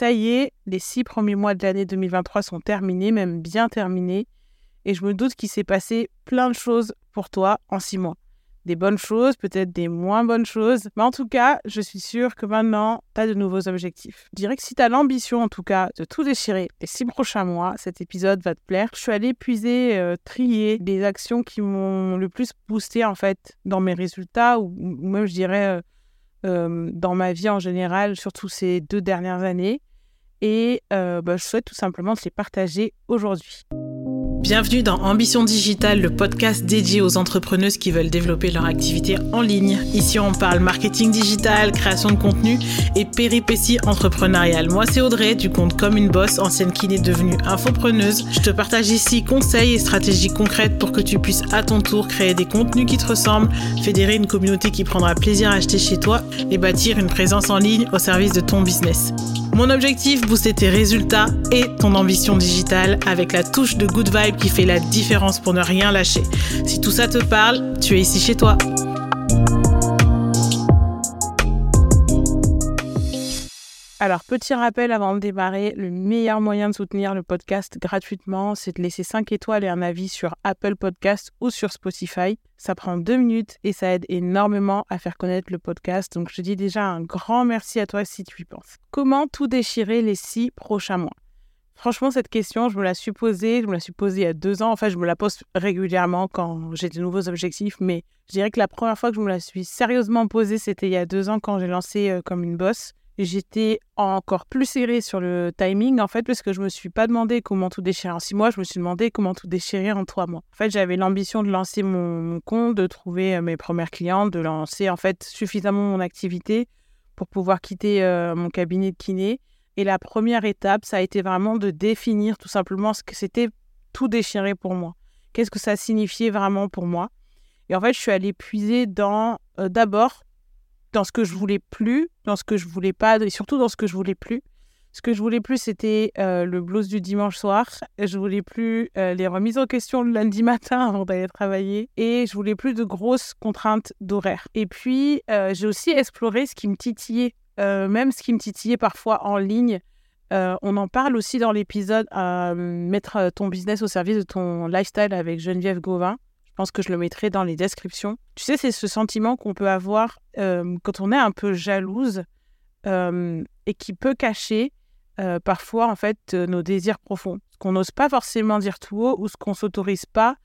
ça y est, les six premiers mois de l'année 2023 sont terminés, même bien terminés. Et je me doute qu'il s'est passé plein de choses pour toi en six mois des bonnes choses, peut-être des moins bonnes choses. Mais en tout cas, je suis sûre que maintenant, tu as de nouveaux objectifs. Je dirais que si tu as l'ambition, en tout cas, de tout déchirer les six prochains mois, cet épisode va te plaire. Je suis allée puiser, euh, trier des actions qui m'ont le plus boosté, en fait, dans mes résultats, ou, même, je dirais, euh, euh, dans ma vie en général, surtout ces deux dernières années. Et bah, je souhaite tout simplement te les partager aujourd'hui. Bienvenue dans Ambition Digitale, le podcast dédié aux entrepreneuses qui veulent développer leur activité en ligne. Ici, on parle marketing digital, création de contenu et péripéties entrepreneuriales. Moi, c'est Audrey du compte Comme une Bosse, ancienne kiné devenue infopreneuse. Je te partage ici conseils et stratégies concrètes pour que tu puisses à ton tour créer des contenus qui te ressemblent, fédérer une communauté qui prendra plaisir à acheter chez toi et bâtir une présence en ligne au service de ton business. Mon objectif, booster tes résultats et ton ambition digitale avec la touche de good vibe qui fait la différence pour ne rien lâcher. Si tout ça te parle, tu es ici chez toi. Alors, petit rappel avant de démarrer, le meilleur moyen de soutenir le podcast gratuitement, c'est de laisser 5 étoiles et un avis sur Apple Podcast ou sur Spotify. Ça prend deux minutes et ça aide énormément à faire connaître le podcast. Donc, je dis déjà un grand merci à toi si tu y penses. Comment tout déchirer les six prochains mois? Franchement, cette question, je me la suis posée, je me la suis posée il y a deux ans. En fait, je me la pose régulièrement quand j'ai de nouveaux objectifs, mais je dirais que la première fois que je me la suis sérieusement posée, c'était il y a deux ans quand j'ai lancé euh, comme une bosse j'étais encore plus serrée sur le timing, en fait, parce que je me suis pas demandé comment tout déchirer en six mois, je me suis demandé comment tout déchirer en trois mois. En fait, j'avais l'ambition de lancer mon, compte, de trouver euh, mes premières clientes, de lancer, en fait, suffisamment mon activité pour pouvoir quitter euh, mon cabinet de kiné. Et la première étape, ça a été vraiment de définir tout simplement ce que c'était tout déchirer pour moi. Qu'est-ce que ça signifiait vraiment pour moi? Et en fait, je suis allée puiser dans, euh, d'abord, dans ce que je voulais plus, dans ce que je voulais pas, et surtout dans ce que je voulais plus. Ce que je voulais plus, c'était euh, le blues du dimanche soir. Je voulais plus euh, les remises en question le lundi matin avant d'aller travailler. Et je voulais plus de grosses contraintes d'horaire. Et puis, euh, j'ai aussi exploré ce qui me titillait, même ce qui me titillait parfois en ligne. on en parle aussi dans l'épisode Mettre ton business au service de ton lifestyle avec Geneviève Gauvin. Pense que je le mettrai dans les descriptions. Tu sais, c'est ce sentiment qu'on peut avoir euh, quand on est un peu jalouse euh, et qui peut cacher euh, parfois en fait nos désirs profonds, ce qu'on n'ose pas forcément dire tout haut ou ce qu'on s'autorise pas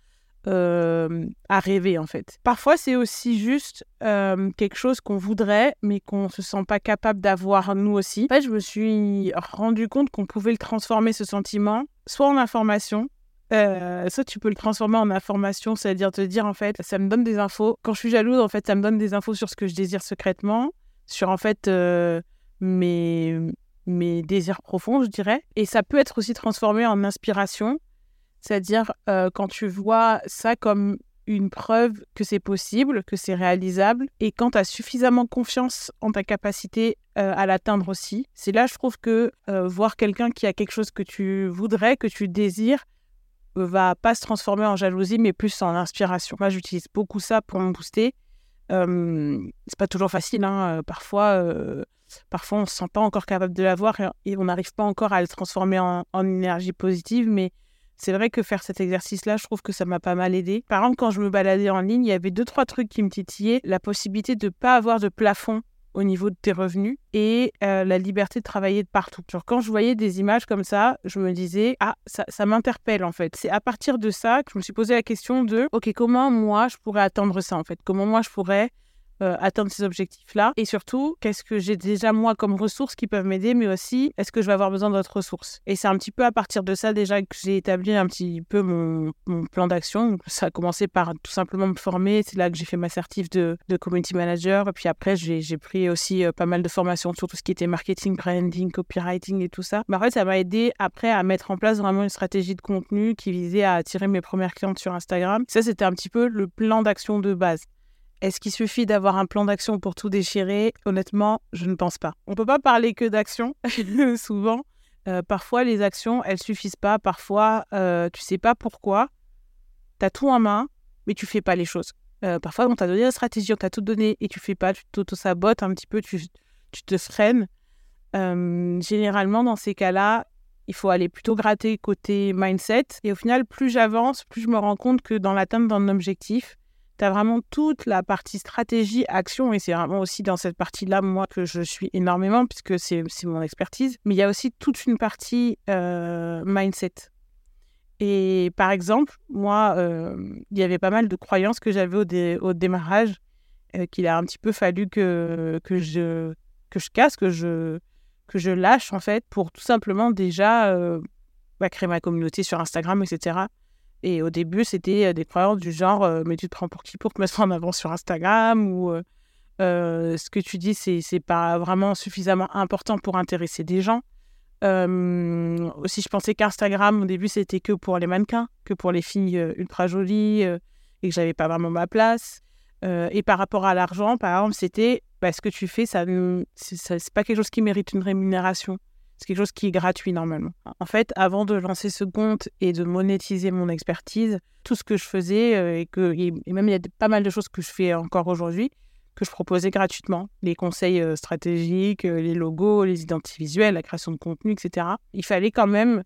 à rêver en fait. Parfois c'est aussi juste quelque chose qu'on voudrait mais qu'on se sent pas capable d'avoir nous aussi. En fait je me suis rendu compte qu'on pouvait le transformer ce sentiment soit en information euh, soit tu peux le transformer en information, c'est-à-dire te dire en fait, ça me donne des infos. Quand je suis jalouse, en fait, ça me donne des infos sur ce que je désire secrètement, sur en fait euh, mes, mes désirs profonds, je dirais. Et ça peut être aussi transformé en inspiration, c'est-à-dire euh, quand tu vois ça comme une preuve que c'est possible, que c'est réalisable, et quand tu as suffisamment confiance en ta capacité à l'atteindre aussi. C'est là, je trouve que voir quelqu'un qui a quelque chose que tu voudrais, que tu désires, va pas se transformer en jalousie, mais plus en inspiration. Moi, j'utilise beaucoup ça pour me booster. Euh, c'est pas toujours facile, hein. parfois, euh, parfois on se sent pas encore capable de l'avoir et, on n'arrive pas encore à le transformer en, énergie positive, mais c'est vrai que faire cet exercice-là, je trouve que ça m'a pas mal aidé. Par exemple, quand je me baladais en ligne, il y avait deux, trois trucs qui me titillaient. La possibilité de pas avoir de plafond au niveau de tes revenus et euh, la liberté de travailler de partout. Genre, quand je voyais des images comme ça, je me disais, ah, ça, ça m'interpelle en fait. C'est à partir de ça que je me suis posé la question de, ok, comment moi je pourrais atteindre ça en fait? Comment moi je pourrais euh, atteindre ces objectifs-là Et surtout, qu'est-ce que j'ai déjà moi comme ressources qui peuvent m'aider, mais aussi est-ce que je vais avoir besoin d'autres ressources? Et c'est un petit peu à partir de ça déjà que j'ai établi un petit peu mon, plan d'action. Ça a commencé par tout simplement me former. C'est là que j'ai fait ma certif de, community manager. Et puis après, j'ai pris aussi euh, pas mal de formations sur tout ce qui était marketing, branding, copywriting et tout ça. Mais en fait, ça m'a aidé après à mettre en place vraiment une stratégie de contenu qui visait à attirer mes premières clientes sur Instagram. Ça, c'était un petit peu le plan d'action de base. Est-ce qu'il suffit d'avoir un plan d'action pour tout déchirer? Honnêtement, je ne pense pas. On ne peut pas parler que d'action, souvent. Euh, parfois, les actions, elles suffisent pas. Parfois, euh, tu sais pas pourquoi. Tu as tout en main, mais tu fais pas les choses. Euh, parfois, on t'a donné la stratégie, on t'a tout donné et tu fais pas, tu t'auto-sabotes un petit peu, tu, tu te freines. Euh, généralement, dans ces cas-là, il faut aller plutôt gratter côté mindset. Et au final, plus j'avance, plus je me rends compte que dans l'atteinte d'un objectif, tu as vraiment toute la partie stratégie, action, et c'est vraiment aussi dans cette partie-là, moi, que je suis énormément, puisque c'est mon expertise. Mais il y a aussi toute une partie euh, mindset. Et par exemple, moi, euh, il y avait pas mal de croyances que j'avais au, au, démarrage, euh, qu'il a un petit peu fallu que, que, je, que je casse, que je, que je lâche, en fait, pour tout simplement déjà bah, créer ma communauté sur Instagram, etc. Et au début, c'était euh, des croyances du genre euh, Mais tu te prends pour qui pour te mettre en avant sur Instagram? Ou euh, ce que tu dis, c'est, pas vraiment suffisamment important pour intéresser des gens. aussi, je pensais qu'Instagram, au début, c'était que pour les mannequins, que pour les filles ultra jolies et que j'avais pas vraiment ma place. et par rapport à l'argent, par exemple, c'était bah, ce que tu fais, ça, c'est pas quelque chose qui mérite une rémunération. C'est quelque chose qui est gratuit normalement. En fait, avant de lancer ce compte et de monétiser mon expertise, tout ce que je faisais, euh, et, que, et même il y a pas mal de choses que je fais encore aujourd'hui, que je proposais gratuitement. Les conseils euh, stratégiques, euh, les logos, les identités visuelles, la création de contenu, etc. Il fallait quand même,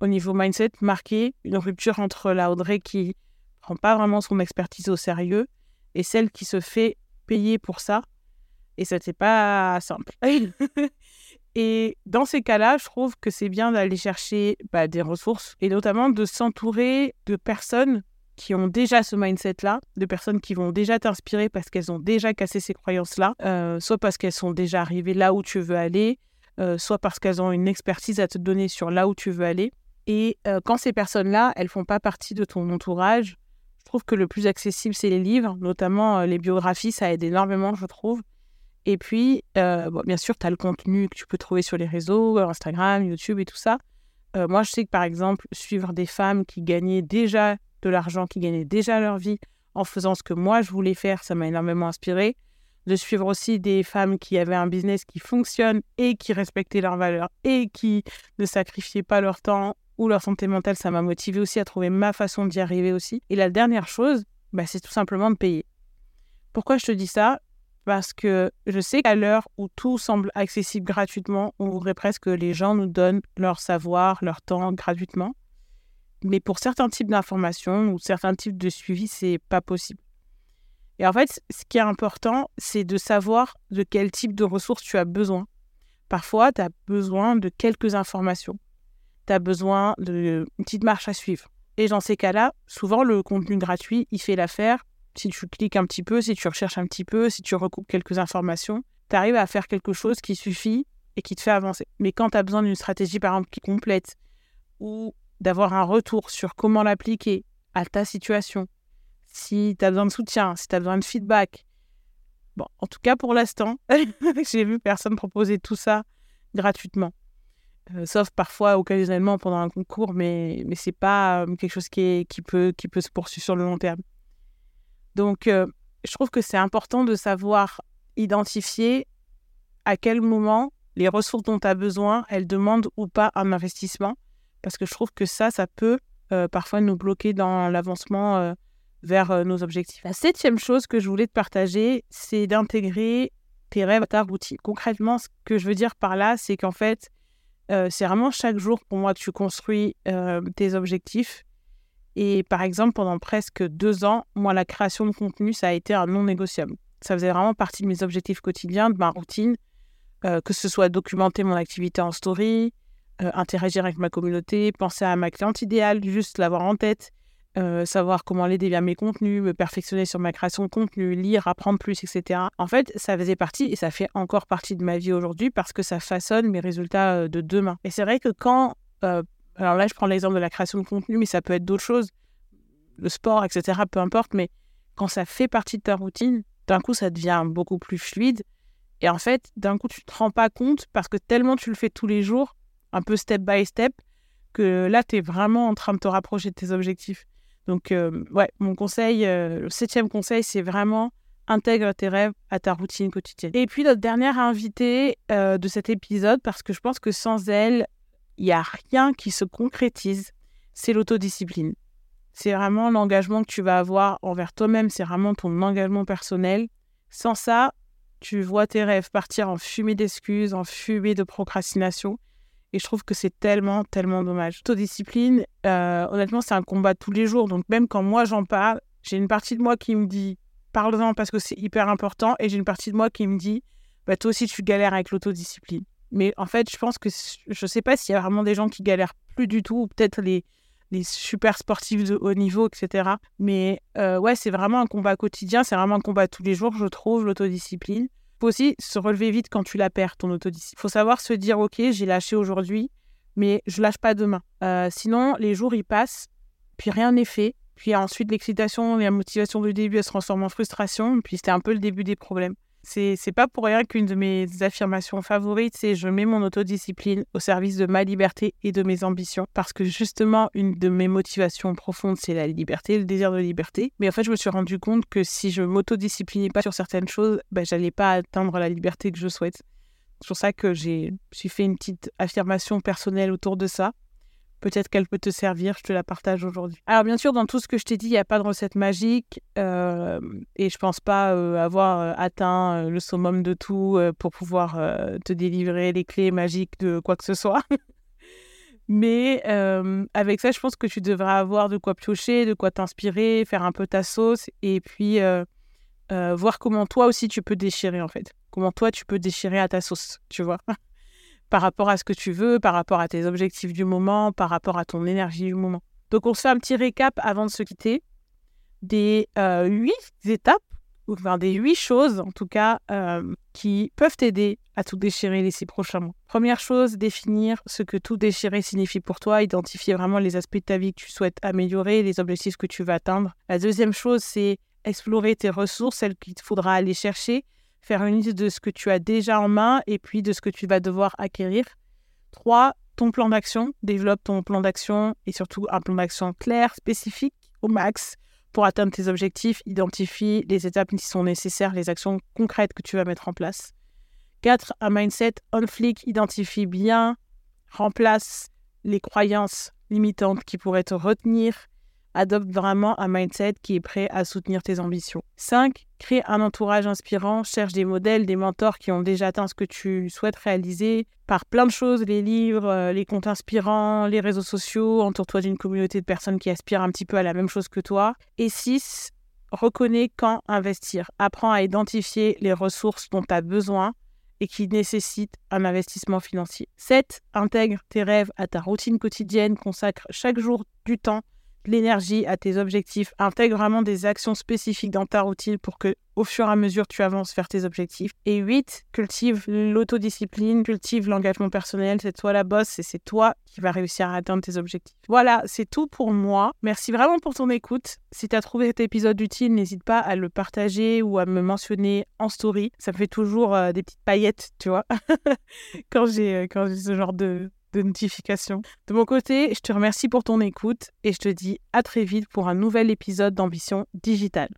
au niveau mindset, marquer une rupture entre la Audrey qui prend pas vraiment son expertise au sérieux et celle qui se fait payer pour ça. Et ça, n'était pas simple. Et dans ces cas-là, je trouve que c'est bien d'aller chercher bah, des ressources et notamment de s'entourer de personnes qui ont déjà ce mindset-là, de personnes qui vont déjà t'inspirer parce qu'elles ont déjà cassé ces croyances-là, euh, soit parce qu'elles sont déjà arrivées là où tu veux aller, euh, soit parce qu'elles ont une expertise à te donner sur là où tu veux aller. Et euh, quand ces personnes-là, elles font pas partie de ton entourage, je trouve que le plus accessible, c'est les livres, notamment les biographies, ça aide énormément, je trouve. Et puis, euh, bien sûr, tu as le contenu que tu peux trouver sur les réseaux, Instagram, YouTube et tout ça. Euh, moi, je sais que par exemple, suivre des femmes qui gagnaient déjà de l'argent, qui gagnaient déjà leur vie en faisant ce que moi je voulais faire, ça m'a énormément inspiré. De suivre aussi des femmes qui avaient un business qui fonctionne et qui respectaient leurs valeurs et qui ne sacrifiaient pas leur temps ou leur santé mentale, ça m'a motivé aussi à trouver ma façon d'y arriver aussi. Et la dernière chose, bah, c'est tout simplement de payer. Pourquoi je te dis ça? Parce que je sais qu'à l'heure où tout semble accessible gratuitement, on voudrait presque que les gens nous donnent leur savoir, leur temps gratuitement. Mais pour certains types d'informations ou certains types de suivi, c'est pas possible. Et en fait, ce qui est important, c'est de savoir de quel type de ressources tu as besoin. Parfois, tu as besoin de quelques informations. Tu as besoin d'une petite marche à suivre. Et dans ces cas-là, souvent, le contenu gratuit, il fait l'affaire si tu cliques un petit peu, si tu recherches un petit peu, si tu recoupes quelques informations, tu arrives à faire quelque chose qui suffit et qui te fait avancer. Mais quand tu as besoin d'une stratégie, par exemple, qui est complète, ou d'avoir un retour sur comment l'appliquer à ta situation, si tu as besoin de soutien, si tu as besoin de feedback, bon, en tout cas pour l'instant, j'ai vu personne proposer tout ça gratuitement. Euh, sauf parfois occasionnellement pendant un concours, mais, mais ce n'est pas euh, quelque chose qui, qui, peut, qui peut se poursuivre sur le long terme. Donc, euh, je trouve que c'est important de savoir identifier à quel moment les ressources dont tu as besoin, elles demandent ou pas un investissement. Parce que je trouve que ça, ça peut euh, parfois nous bloquer dans l'avancement euh, vers nos objectifs. La septième chose que je voulais te partager, c'est d'intégrer tes rêves à ta routine. Concrètement, ce que je veux dire par là, c'est qu'en fait, c'est vraiment chaque jour pour moi que tu construis tes objectifs et par exemple, pendant presque deux ans, moi, la création de contenu, ça a été un non négociable. Ça faisait vraiment partie de mes objectifs quotidiens, de ma routine, euh, que ce soit documenter mon activité en story, euh, interagir avec ma communauté, penser à ma cliente idéale, juste l'avoir en tête, euh, savoir comment l'aider via mes contenus, me perfectionner sur ma création de contenu, lire, apprendre plus, etc. En fait, ça faisait partie et ça fait encore partie de ma vie aujourd'hui parce que ça façonne mes résultats de demain. Et c'est vrai que quand alors là, je prends l'exemple de la création de contenu, mais ça peut être d'autres choses, le sport, etc., peu importe, mais quand ça fait partie de ta routine, d'un coup, ça devient beaucoup plus fluide. Et en fait, d'un coup, tu ne te rends pas compte parce que tellement tu le fais tous les jours, un peu step by step, que là, tu es vraiment en train de te rapprocher de tes objectifs. Donc, euh, ouais, mon conseil, euh, le septième conseil, c'est vraiment intègre tes rêves à ta routine quotidienne. Et puis, notre dernière invitée euh, de cet épisode, parce que je pense que sans elle, il n'y a rien qui se concrétise, c'est l'autodiscipline. C'est vraiment l'engagement que tu vas avoir envers toi-même, c'est vraiment ton engagement personnel. Sans ça, tu vois tes rêves partir en fumée d'excuses, en fumée de procrastination. Et je trouve que c'est tellement, tellement dommage. Autodiscipline, euh, honnêtement, c'est un combat tous les jours. Donc même quand moi j'en parle, j'ai une partie de moi qui me dit parle-en parce que c'est hyper important. Et j'ai une partie de moi qui me dit bah, toi aussi tu galères avec l'autodiscipline. Mais en fait, je pense que je ne sais pas s'il y a vraiment des gens qui galèrent plus du tout, ou peut-être les, les super sportifs de haut niveau, etc. Mais euh, ouais, c'est vraiment un combat quotidien, c'est vraiment un combat tous les jours, je trouve, l'autodiscipline. Il faut aussi se relever vite quand tu la perds, ton autodiscipline. Il faut savoir se dire, OK, j'ai lâché aujourd'hui, mais je lâche pas demain. Euh, sinon, les jours, ils passent, puis rien n'est fait. Puis ensuite, l'excitation et la motivation du début, elle se transforment en frustration. Puis c'était un peu le début des problèmes. C'est, c'est pas pour rien qu'une de mes affirmations favorites, c'est je mets mon autodiscipline au service de ma liberté et de mes ambitions. Parce que justement, une de mes motivations profondes, c'est la liberté, le désir de liberté. Mais en fait, je me suis rendu compte que si je m'autodisciplinais pas sur certaines choses, ben, j'allais pas atteindre la liberté que je souhaite. C'est pour ça que j'ai, j'ai fait une petite affirmation personnelle autour de ça. Peut-être qu'elle peut te servir, je te la partage aujourd'hui. Alors bien sûr, dans tout ce que je t'ai dit, il n'y a pas de recette magique euh, et je pense pas euh, avoir euh, atteint le summum de tout pour pouvoir te délivrer les clés magiques de quoi que ce soit. Mais avec ça, je pense que tu devras avoir de quoi piocher, de quoi t'inspirer, faire un peu ta sauce et puis voir comment toi aussi tu peux déchirer en fait. Comment toi tu peux déchirer à ta sauce, tu vois par rapport à ce que tu veux, par rapport à tes objectifs du moment, par rapport à ton énergie du moment. Donc on se fait un petit récap avant de se quitter des euh, huit étapes, ou enfin des huit choses en tout cas, euh, qui peuvent t'aider à tout déchirer les six prochains mois. Première chose, définir ce que tout déchirer signifie pour toi, identifier vraiment les aspects de ta vie que tu souhaites améliorer, les objectifs que tu veux atteindre. La deuxième chose, c'est explorer tes ressources, celles qu'il te faudra aller chercher faire une liste de ce que tu as déjà en main et puis de ce que tu vas devoir acquérir. Trois, ton plan d'action. Développe ton plan d'action et surtout un plan d'action clair, spécifique, au max pour atteindre tes objectifs. Identifie les étapes qui sont nécessaires, les actions concrètes que tu vas mettre en place. Quatre, Un mindset on flick. Identifie bien, remplace les croyances limitantes qui pourraient te retenir adopte vraiment un mindset qui est prêt à soutenir tes ambitions. 5. Crée un entourage inspirant, cherche des modèles, des mentors qui ont déjà atteint ce que tu souhaites réaliser par plein de choses, les livres, euh, les comptes inspirants, les réseaux sociaux, entoure-toi d'une communauté de personnes qui aspirent un petit peu à la même chose que toi. Et 6. Reconnais quand investir. Apprends à identifier les ressources dont tu as besoin et qui nécessitent un investissement financier. 7. Intègre tes rêves à ta routine quotidienne, consacre chaque jour du temps l'énergie à tes objectifs, intègre vraiment des actions spécifiques dans ta routine pour que au fur et à mesure tu avances vers tes objectifs. Et 8, cultive l'autodiscipline, cultive l'engagement personnel, c'est toi la bosse et c'est toi qui vas réussir à atteindre tes objectifs. Voilà, c'est tout pour moi. Merci vraiment pour ton écoute. Si tu as trouvé cet épisode utile, n'hésite pas à le partager ou à me mentionner en story. Ça me fait toujours euh, des petites paillettes, tu vois, euh, quand j'ai ce genre de de notification. De mon côté, je te remercie pour ton écoute et je te dis à très vite pour un nouvel épisode d'Ambition Digitale.